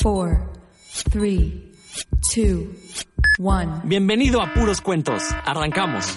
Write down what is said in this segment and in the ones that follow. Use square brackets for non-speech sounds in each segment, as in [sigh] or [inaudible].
four, three, two, one. Bienvenido a Puros Cuentos. Arrancamos.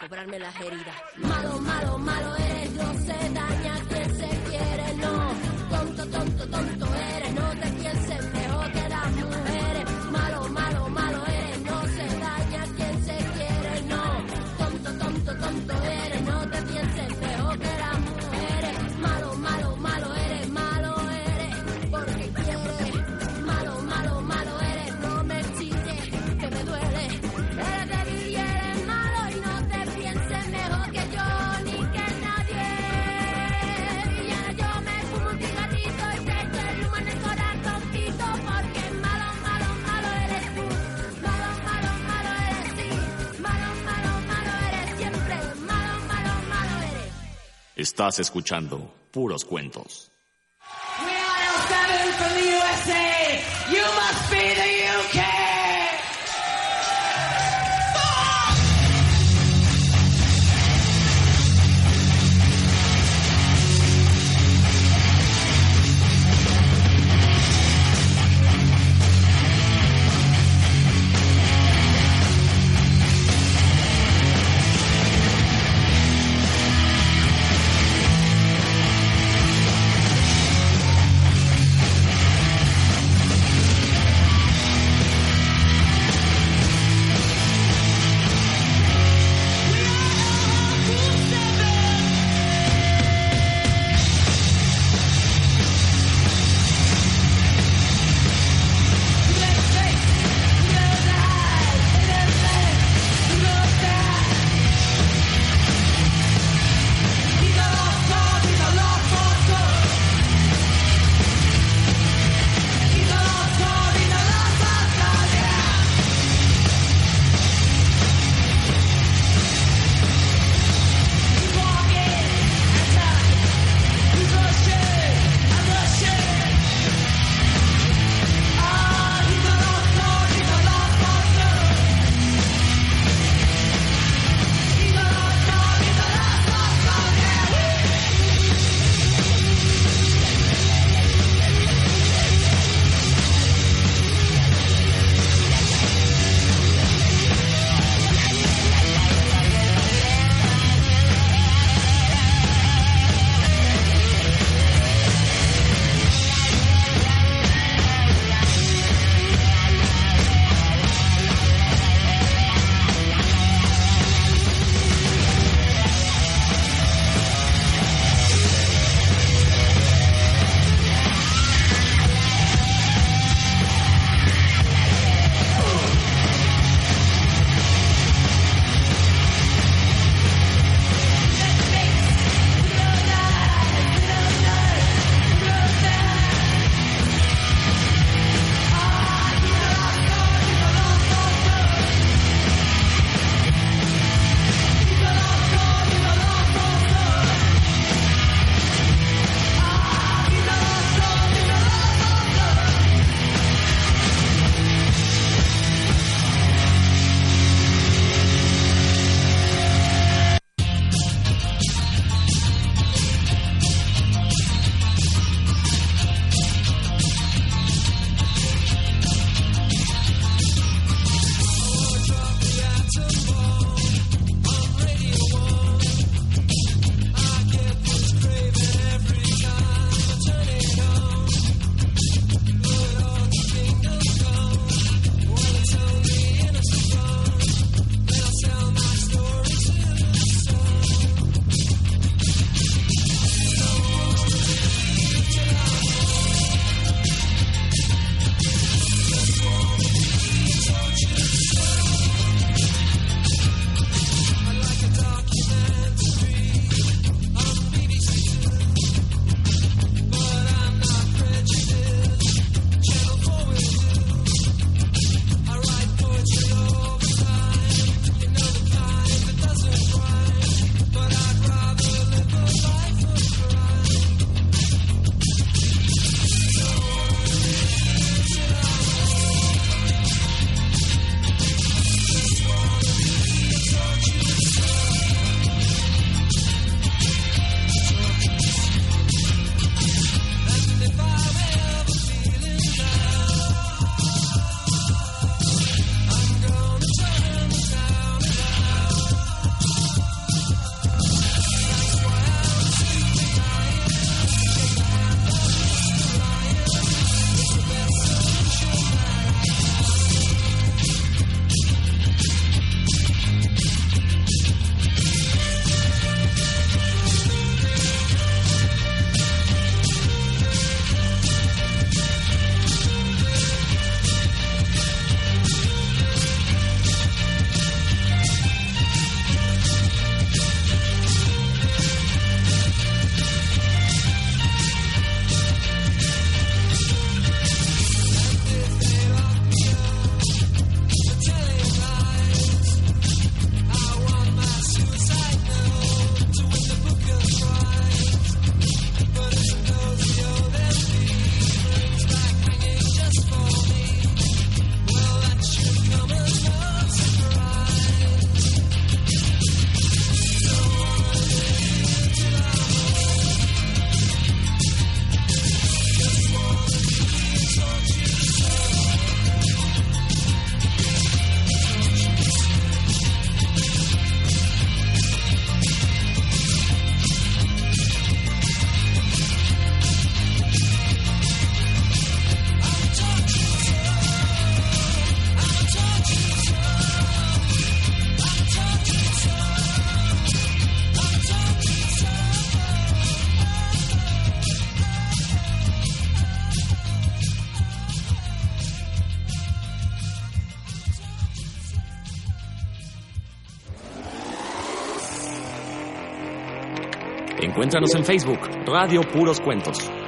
cobrarme las heridas. Malo, malo, malo eres, no se daña quien se quiere, no. Tonto, tonto, tonto eres, no te pienses mejor Estás escuchando Puros Cuentos. We are L7 from the USA. You must be the Encuéntranos en Facebook, Radio Puros Cuentos.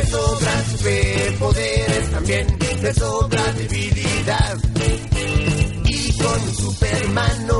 me sobran superpoderes, también me sobra debilidad. Y con mi supermano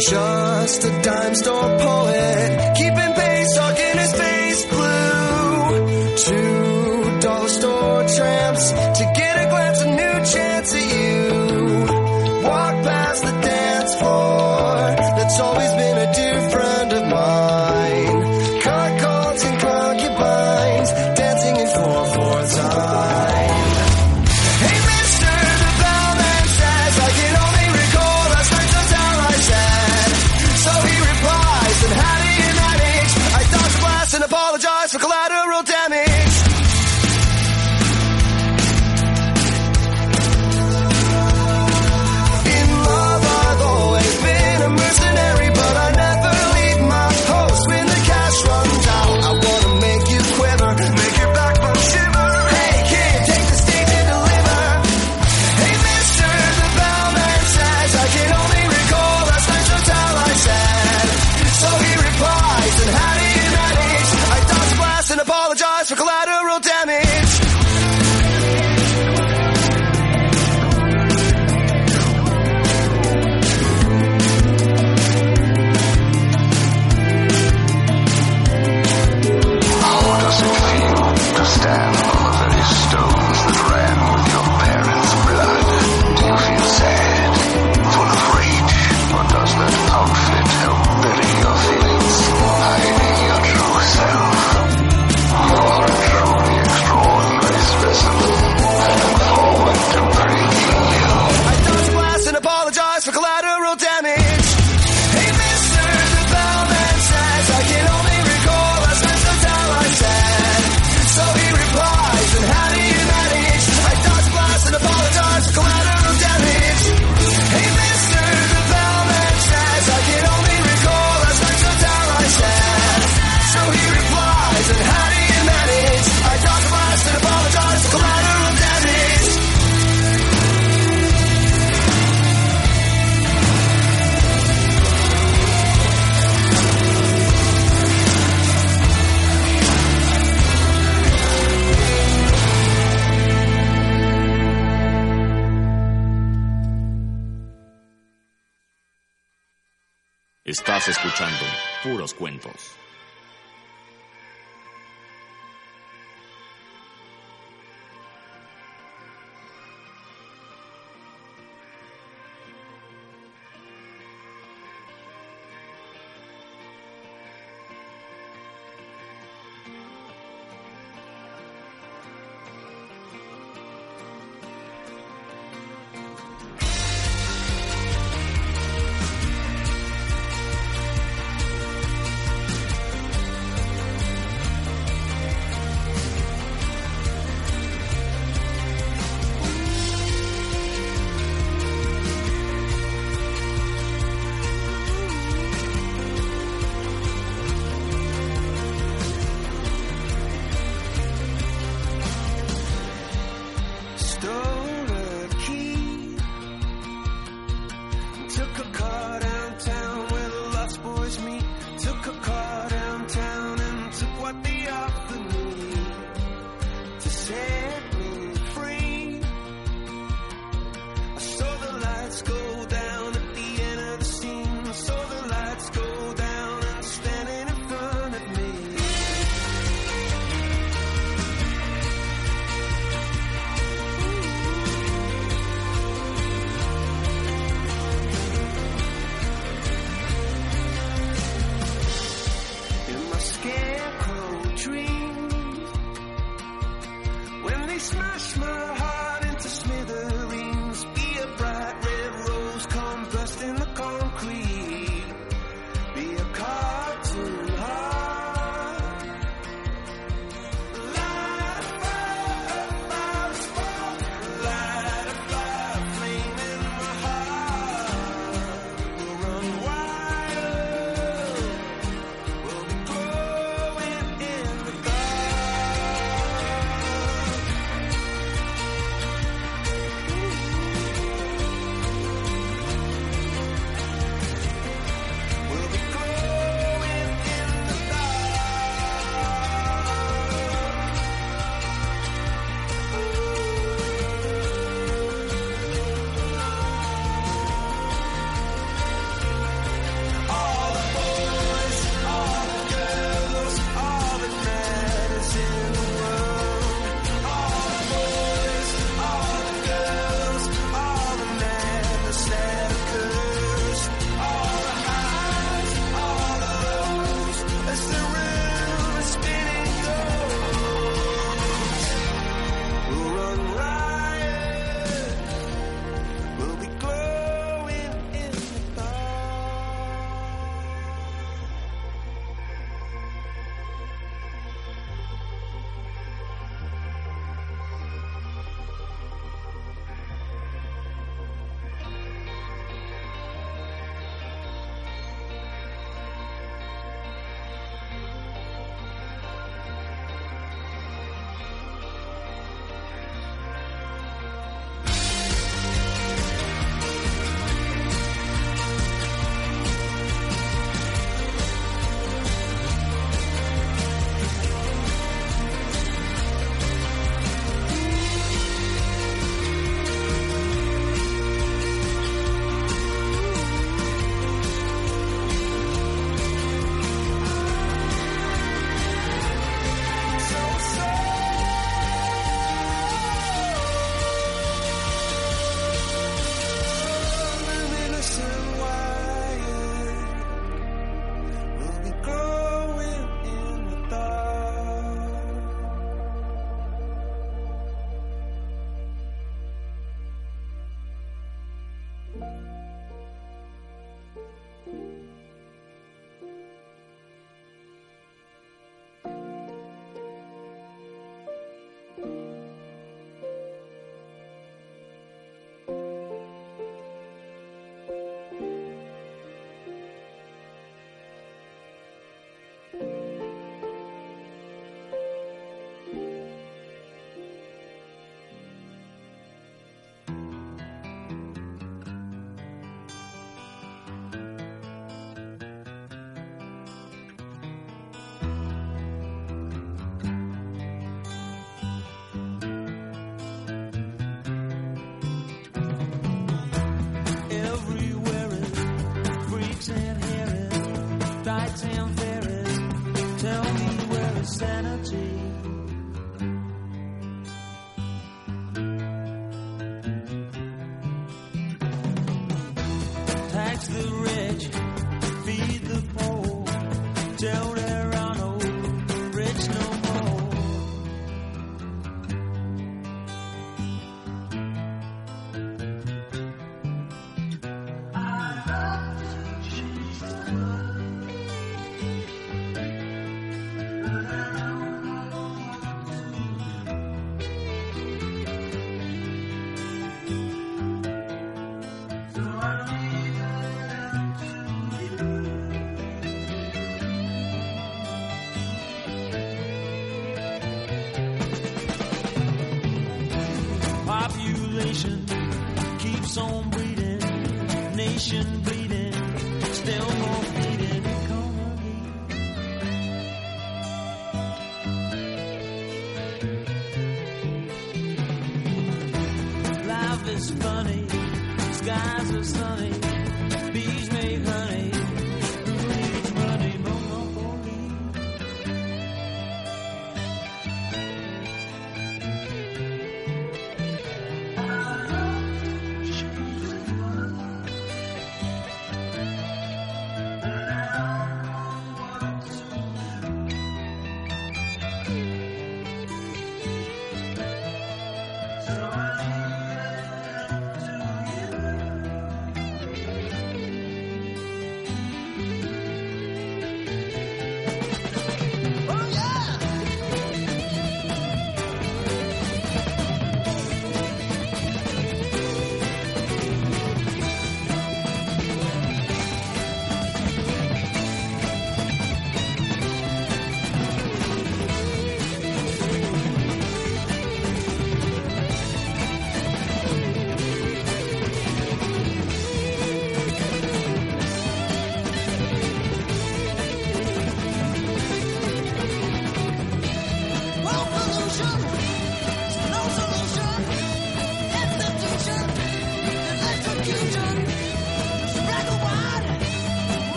Just a dime store poet, keeping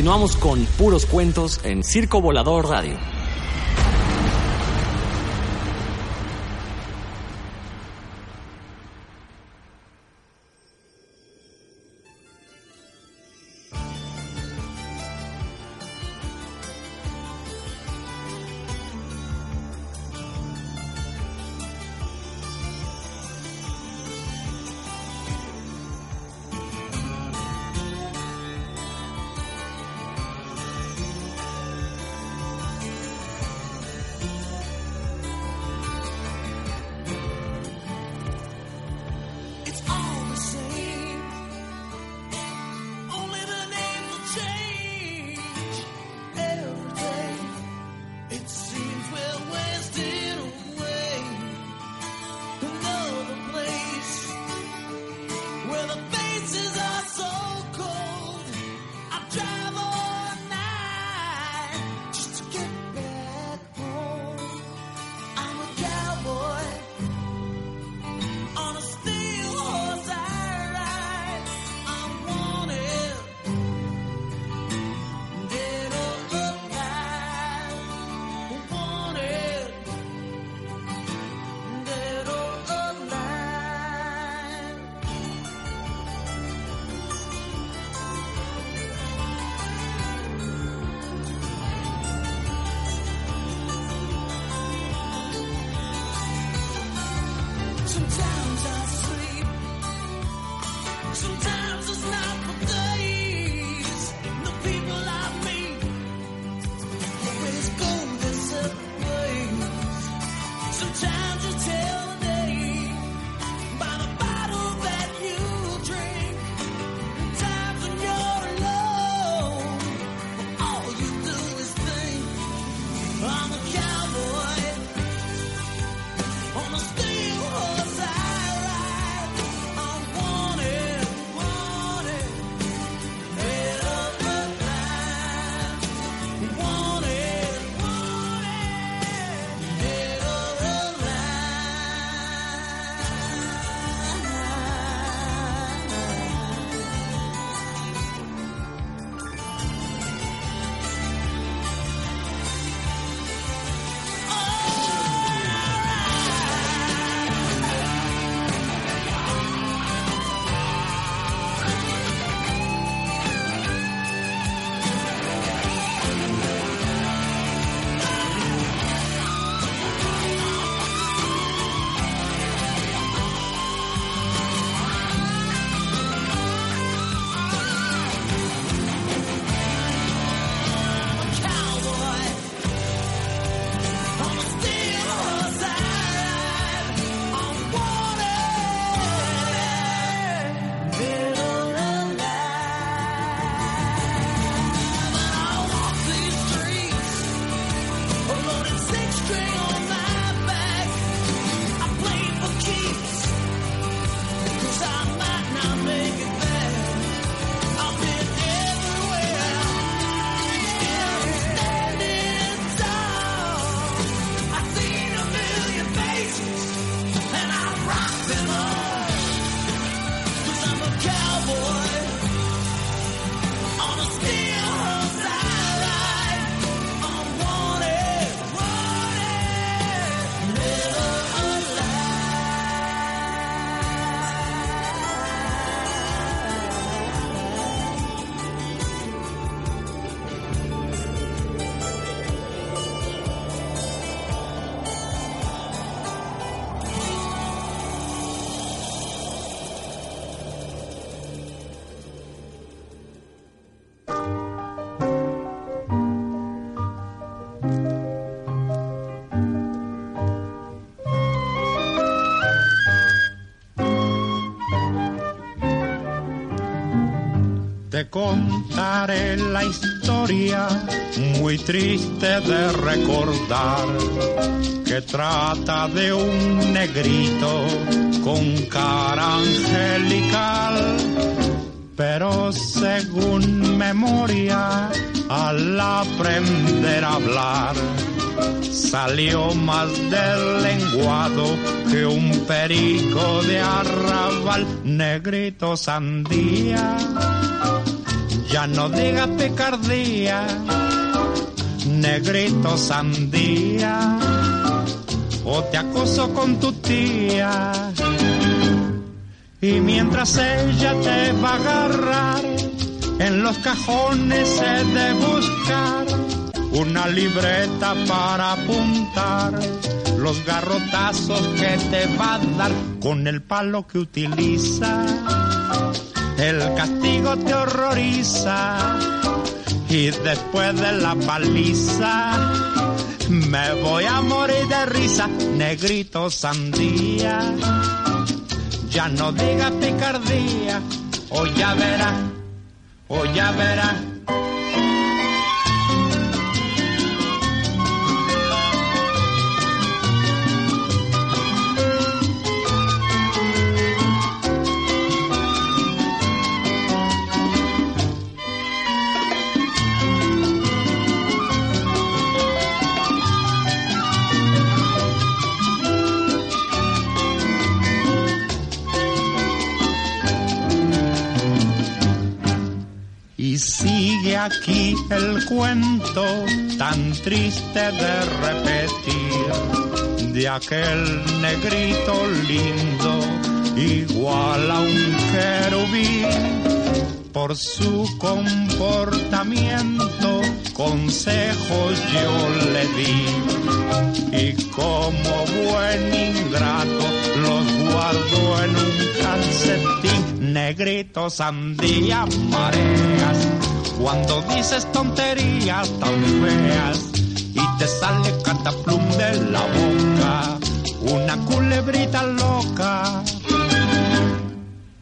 Continuamos con puros cuentos en Circo Volador Radio. Contaré la historia muy triste de recordar que trata de un negrito con cara angelical. Pero según memoria, al aprender a hablar, salió más del lenguado que un perico de arrabal, negrito sandía. Ya no diga picardía, negrito sandía, o te acoso con tu tía. Y mientras ella te va a agarrar, en los cajones he de buscar una libreta para apuntar los garrotazos que te va a dar con el palo que utiliza. El castigo te horroriza y después de la paliza me voy a morir de risa, negrito sandía. Ya no diga picardía, o ya verá, o ya verá. Aquí el cuento tan triste de repetir de aquel negrito lindo igual a un querubín por su comportamiento consejos yo le di y como buen ingrato los guardo en un calcetín negrito sandía mareas cuando dices tonterías tan feas y te sale cataplum de la boca una culebrita loca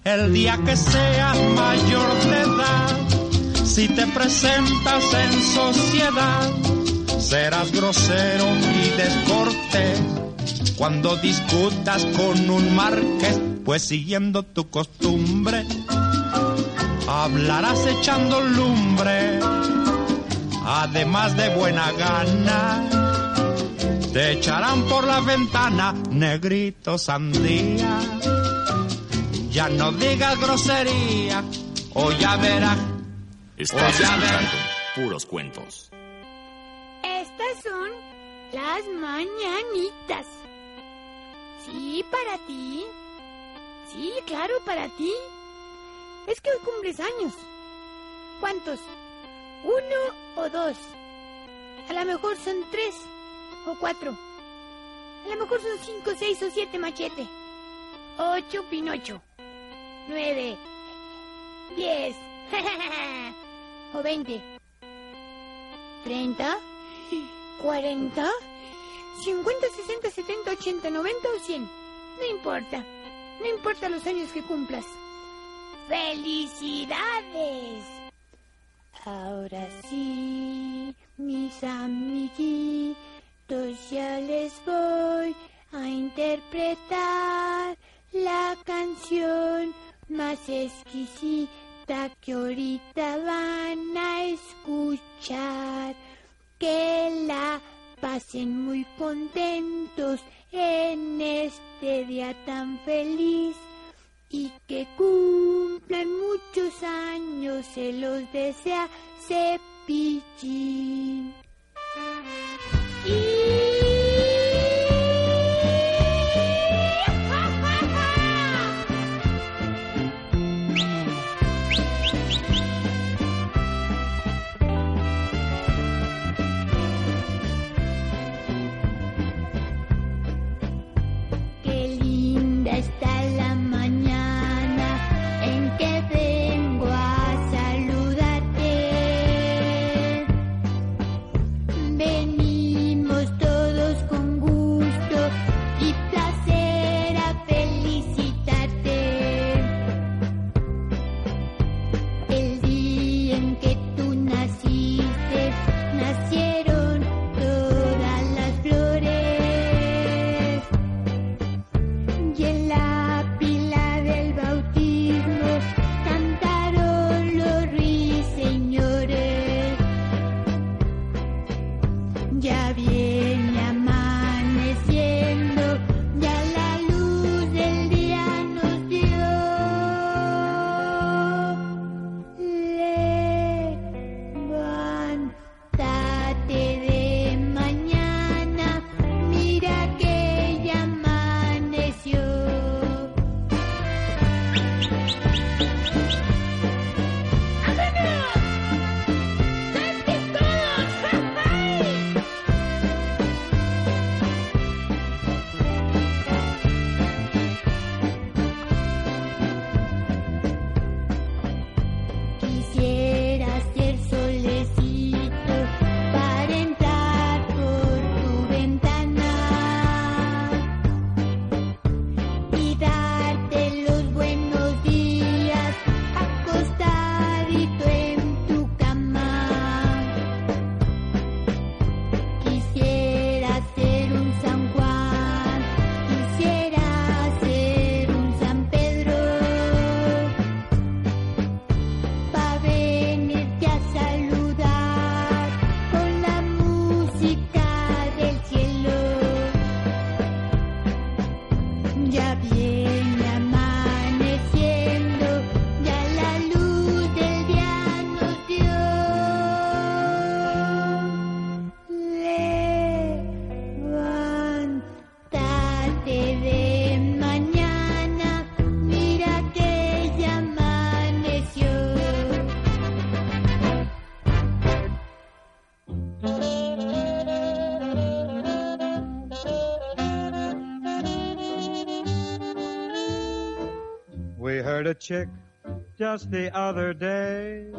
el día que seas mayor de edad, si te presentas en sociedad, serás grosero y descortés. Cuando discutas con un marqués, pues siguiendo tu costumbre, hablarás echando lumbre, además de buena gana. Te echarán por la ventana, negrito sandía. Ya no digas grosería, o ya verás. Estás O ya verás. escuchando puros cuentos. Estas son las mañanitas. Sí, para ti. Sí, claro, para ti. Es que hoy cumples años. ¿Cuántos? ¿Uno o dos? A lo mejor son tres o cuatro. A lo mejor son cinco, seis o siete machete. Ocho pinocho. Nueve. Diez. [laughs] o veinte. ¿Treinta? ¿Cuarenta? ¿Cincuenta, sesenta, setenta, ochenta, noventa o cien? No importa. No importa los años que cumplas. ¡Felicidades! Ahora sí, mis amiguitos, ya les voy a interpretar la canción más exquisita que ahorita van a escuchar. Que la pasen muy contentos en este día tan feliz y que cumplan muchos años, se los desea Cepillín. y el a chick just the other day,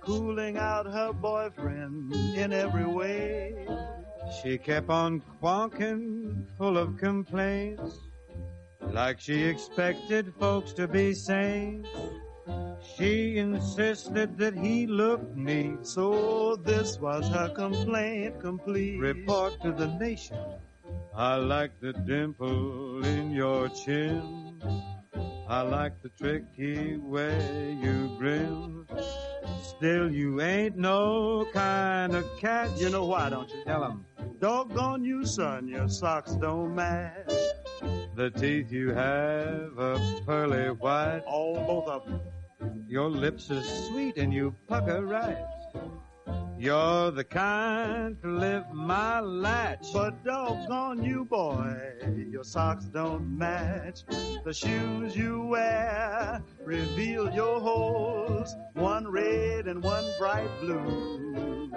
cooling out her boyfriend in every way. She kept on quonking, full of complaints, like she expected folks to be saints. She insisted that he looked neat, so this was her complaint complete. Report to the nation. I like the dimple in your chin. I like the tricky way you grin. Still, you ain't no kind of cat. You know why, don't you? Tell 'em. Doggone you, son, your socks don't match. The teeth you have are pearly white. All both of them. Your lips are sweet and you pucker right. You're the kind to lift my latch. But doggone you, boy, your socks don't match. The shoes you wear reveal your holes, one red and one bright blue.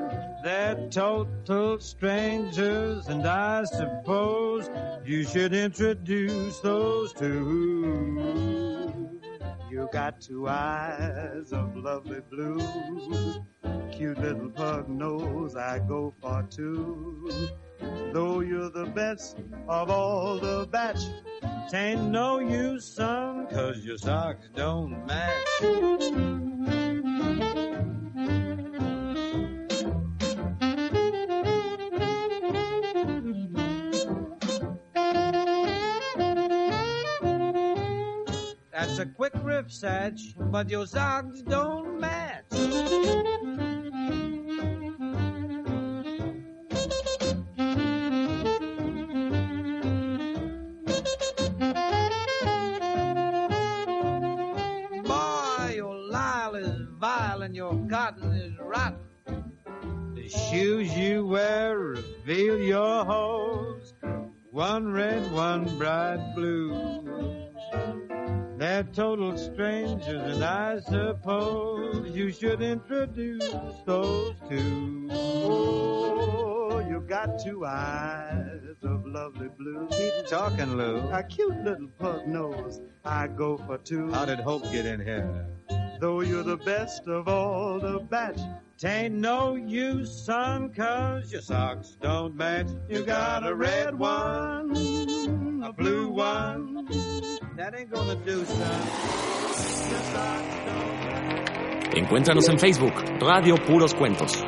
They're total strangers, and I suppose you should introduce those two. You got two eyes of lovely blue, cute little pug nose. I go for two. Though you're the best of all the batch, tain't no use, son, cause your socks don't match. That's a quick riff, Satch, but your socks don't match. Should introduce those two. Oh, you got two eyes of lovely blue. Keep talking, Lou. A cute little pug nose. I go for two. How did Hope get in here? Though you're the best of all the batch, tain't no use, son, cause your socks don't match. You got a red one, a blue one. That ain't gonna do, son. Your socks don't match. Encuéntranos en Facebook, Radio Puros Cuentos.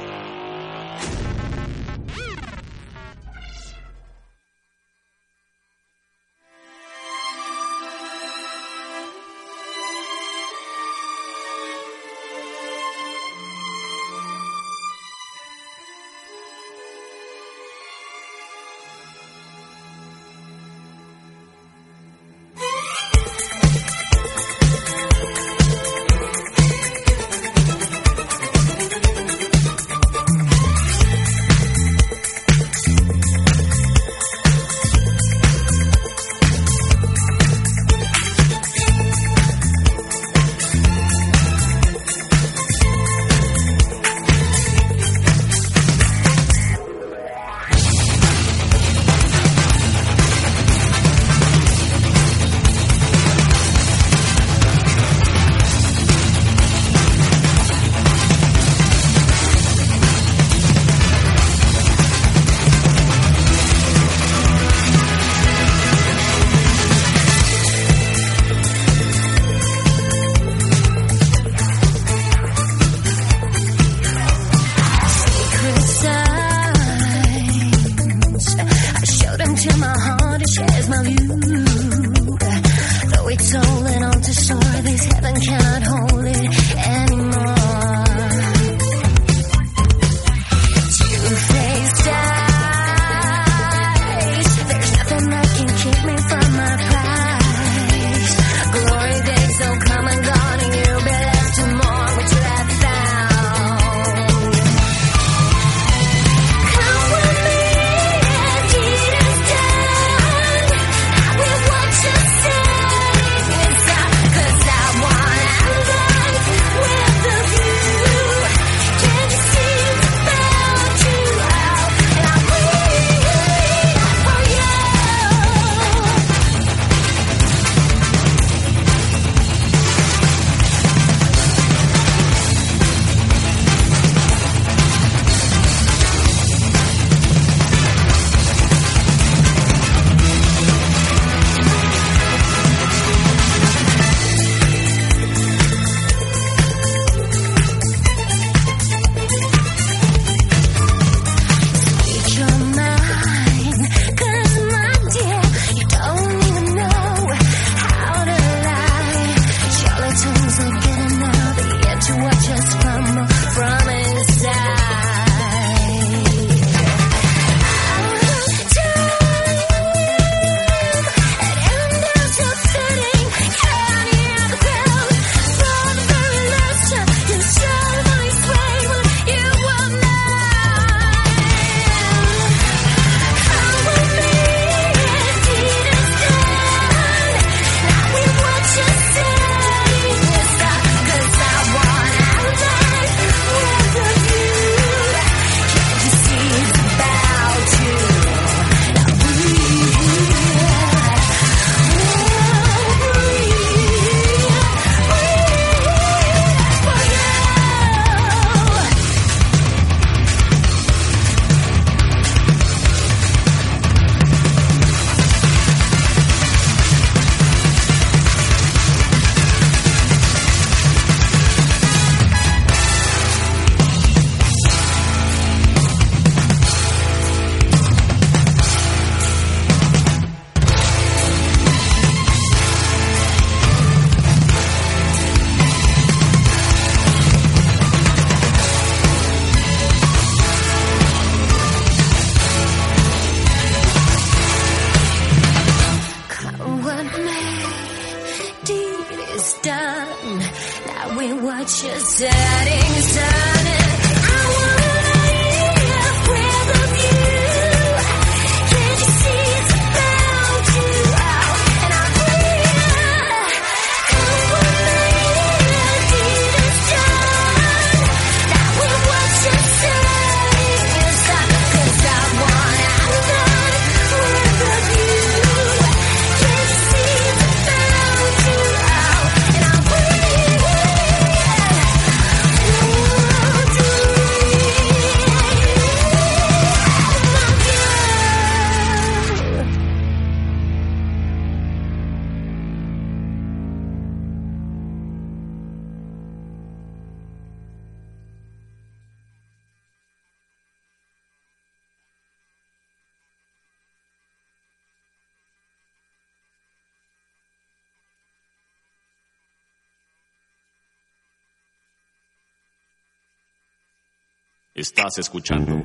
Estás escuchando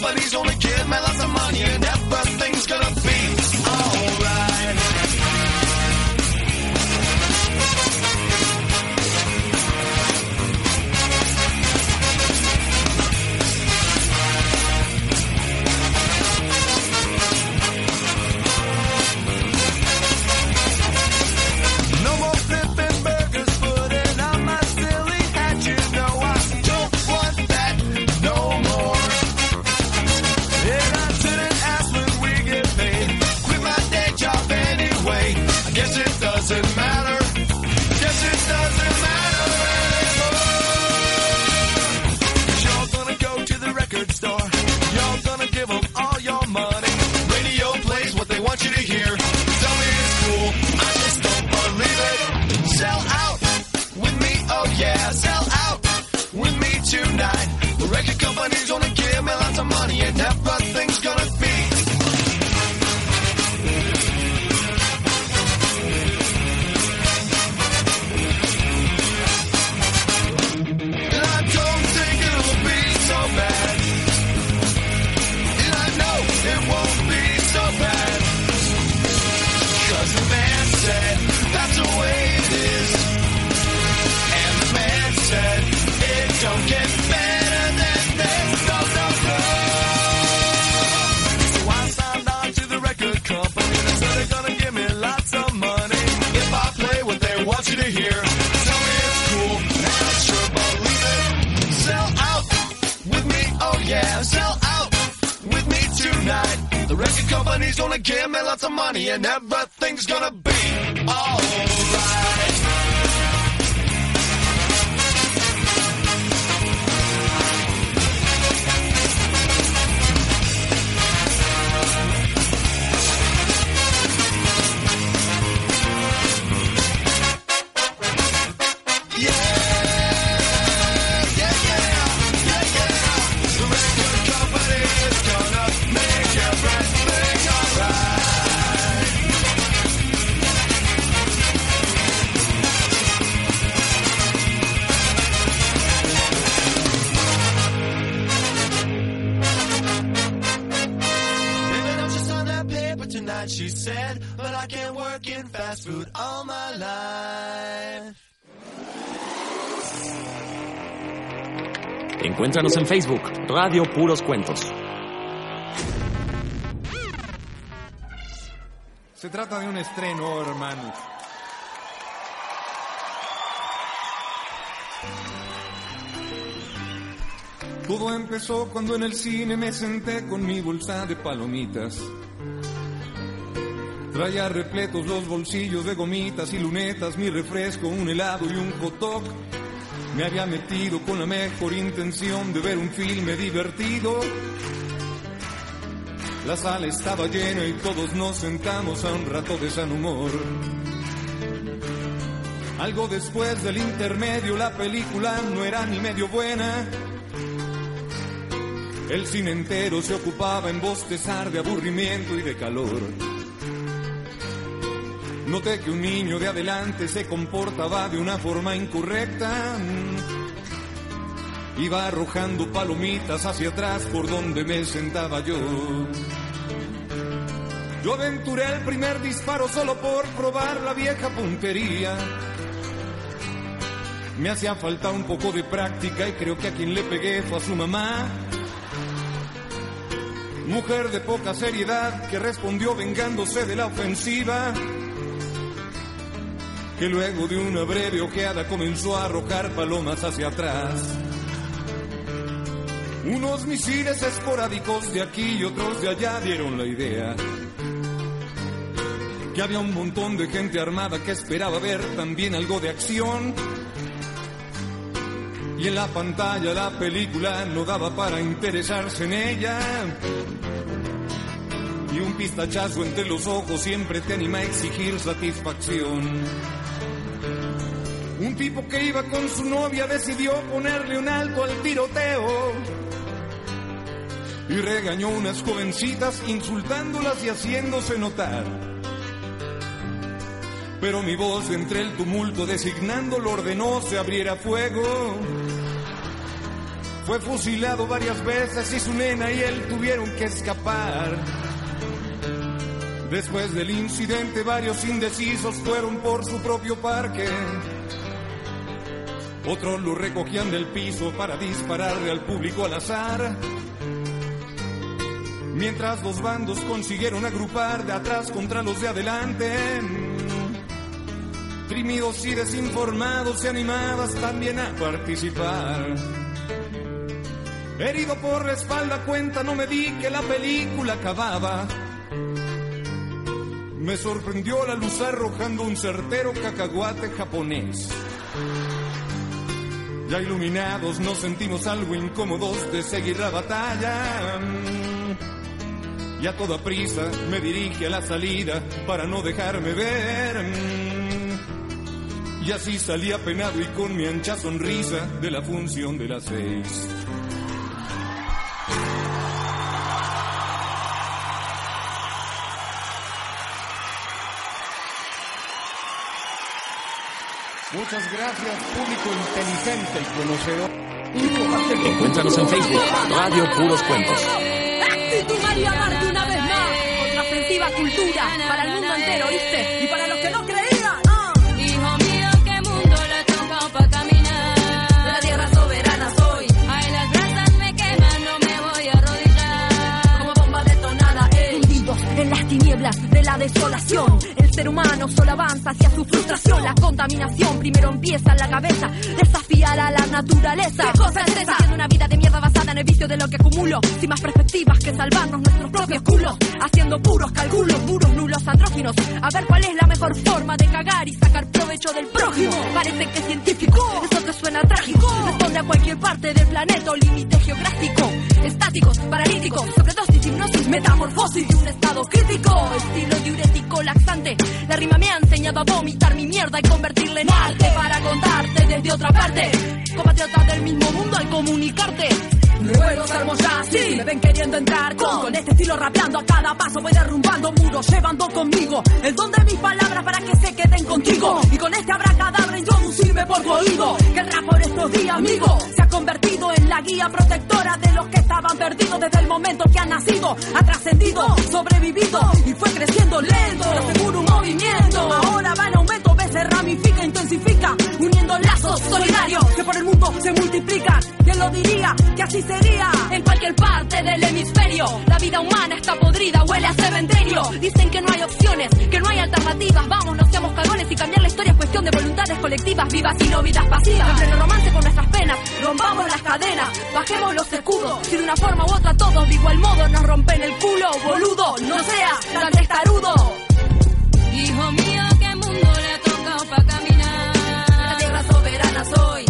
but he's only. Kidding. Everything's gonna be alright. She said. But I can't work in fast food all my life. Encuéntranos en Facebook, Radio Puros Cuentos. Se trata de un estreno, hermanos. Todo empezó cuando en el cine me senté con mi bolsa de palomitas. Traía repletos los bolsillos de gomitas y lunetas, mi refresco, un helado y un hot. Me había metido con la mejor intención de ver un filme divertido. La sala estaba llena y todos nos sentamos a un rato de san humor. Algo después del intermedio la película no era ni medio buena. El cine entero se ocupaba en bostezar de aburrimiento y de calor. Noté que un niño de adelante se comportaba de una forma incorrecta. Iba arrojando palomitas hacia atrás por donde me sentaba yo. Yo aventuré el primer disparo solo por probar la vieja puntería. Me hacía falta un poco de práctica y creo que a quien le pegué fue a su mamá. Mujer de poca seriedad que respondió vengándose de la ofensiva. Que luego de una breve ojeada comenzó a arrojar palomas hacia atrás. Unos misiles esporádicos de aquí y otros de allá dieron la idea. Que había un montón de gente armada que esperaba ver también algo de acción. Y en la pantalla la película no daba para interesarse en ella. Y un pistachazo entre los ojos siempre te anima a exigir satisfacción. Un tipo que iba con su novia decidió ponerle un alto al tiroteo. Y regañó unas jovencitas insultándolas y haciéndose notar. Pero mi voz entre el tumulto designándolo ordenó se abriera fuego. Fue fusilado varias veces y su nena y él tuvieron que escapar. Después del incidente varios indecisos fueron por su propio parque. Otros lo recogían del piso para dispararle al público al azar. Mientras los bandos consiguieron agrupar de atrás contra los de adelante. Trimidos y desinformados se animaban también a participar. Herido por la espalda cuenta, no me di que la película acababa. Me sorprendió la luz arrojando un certero cacahuate japonés. Ya iluminados nos sentimos algo incómodos de seguir la batalla. Y a toda prisa me dirige a la salida para no dejarme ver. Y así salí apenado y con mi ancha sonrisa de la función de las seis. Muchas gracias, público inteligente y conocedor. Encuéntranos en Facebook, Radio Puros Cuentos. Actitud María Marta una vez más. Otra ofensiva cultura para el mundo entero, ¿viste? Y para los que no creían. ah. Hijo mío, qué mundo le toca pa' caminar. De la tierra soberana soy. Ay, las brasas me queman, no me voy a arrodillar. Como bomba detonada, eh. Hundidos en las tinieblas de la desolación. El ser humano solo avanza hacia su frustración. La contaminación primero empieza en la cabeza. Desafiar a la naturaleza. ¿Qué cosa es esa? Haciendo una vida de mierda basada en el vicio de lo que acumulo. Sin más perspectivas que salvarnos nuestros propios culos. Haciendo puros cálculos, duros, nulos, andróginos. A ver cuál es la mejor forma de cagar y sacar provecho del prójimo. Parece que es científico, eso te suena trágico. Responde a cualquier parte del planeta o límite geográfico. Estáticos, paralíticos, sobredosis, hipnosis, metamorfosis de un estado crítico. Estilo diurético laxante. La rima me ha enseñado a vomitar mi mierda y convertirla en arte para contarte desde otra parte. Del mismo mundo al comunicarte. Luego salgo ya así, me ven queriendo entrar con, con. este estilo rapeando. A cada paso voy derrumbando muros, llevando conmigo el don de mis palabras para que se queden contigo. Y con este abracadabra introducirme por tu oído. Que el rap por estos días amigo se ha convertido en la guía protectora de los que estaban perdidos desde el momento que han nacido, ha trascendido, sobrevivido y fue creciendo lento, lo seguro un movimiento, ahora va en aumento, ve se ramifica, intensifica, uniendo lazos solidarios que por el mundo se multiplican. ¿Quién lo diría? Que así sería en cualquier parte del hemisferio. La vida humana está podrida, huele a cementerio. Dicen que no hay opciones, que no hay alternativas. Vamos, no seamos cagones y cambiar la historia es cuestión de voluntades colectivas, vivas y no vidas pasivas. En pleno romance con nuestras penas, rompamos las cadenas, bajemos los escudos. Si de una forma u otra todos de igual modo nos rompen el culo, boludo, no seas tan testarudo. Hijo mío, qué mundo le ha tocado pa' caminar. La tierra soberana soy.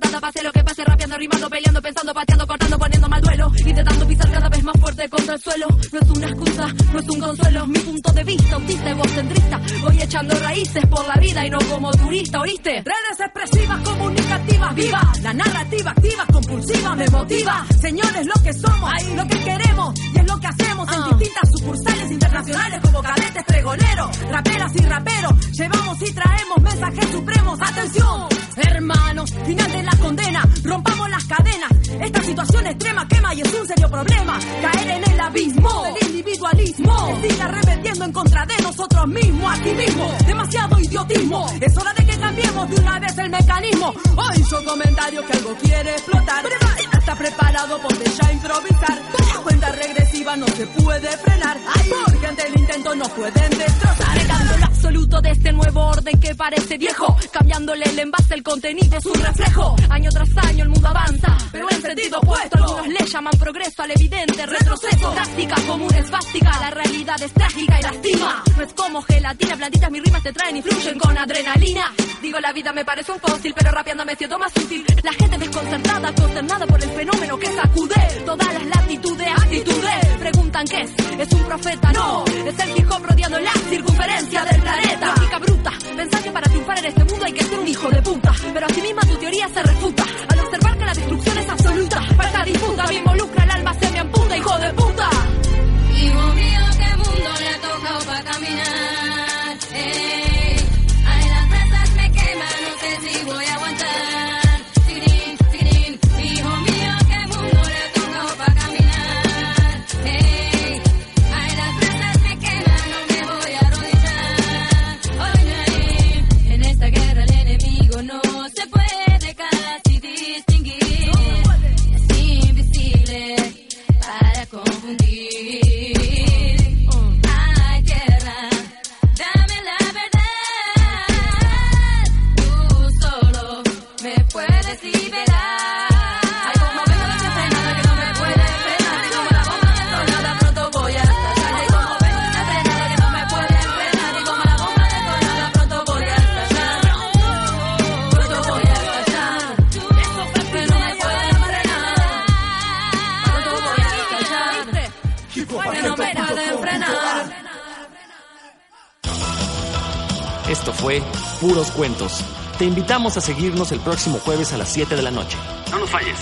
Pase lo que pase, rapeando, rimando, peleando, pensando, pateando, cortando, poniendo mal duelo. Intentando pisar cada vez más fuerte contra el suelo. No es una excusa, no es un consuelo. Mi punto de vista, autista, egocentrista. Voy echando raíces por la vida y no como turista, ¿oíste? Redes expresivas, comunicativas, viva. La narrativa activa, compulsiva, me motiva. Señores, lo que somos, lo que queremos y es lo que hacemos en distintas sucursales internacionales como cadetes pregoneros, raperas y raperos. Llevamos y traemos mensajes supremos. Atención, hermanos, final de la condena. Rompamos las cadenas. Esta situación extrema quema y es un serio problema. Caer en el abismo del individualismo. Se sigue arremetiendo en contra de nosotros mismos, aquí mismo. Demasiado idiotismo. Es hora de que cambiemos de una vez el mecanismo. Hoy hizo comentario que algo quiere explotar. Está preparado, ponte ya a improvisar. La cuenta regresiva no se puede frenar. Porque ante el intento no pueden destrozar. Negando lo absoluto de este nuevo orden que parece viejo. Cambiándole el envase, el contenido, su reflejo. Año tras año el mundo avanza, pero en sentido opuesto. Algunos le llaman progreso al evidente retroceso. Táctica común es básica, la realidad es trágica y lastima. No es como gelatina, plantitas mis rimas te traen y fluyen con adrenalina. Digo, la vida me parece un fósil, pero rapeando me siento más útil. La gente desconcertada, consternada por el fenómeno que sacude todas las latitudes, actitudes. Preguntan qué es, es un profeta, no. Es el hip hop rodeando la circunferencia del planeta. Lógica bruta, pensar que para triunfar en este mundo hay que ser un hijo de puta. Pero así misma tu teoría se refuta al observar que la destrucción es absoluta. Falta disputa, me involucra, el alma se me amputa, hijo de puta. Hijo mío, qué mundo le ha tocado pa' caminar. Ey, fue Puros Cuentos. Te invitamos a seguirnos el próximo jueves a las 7 de la noche. No nos falles.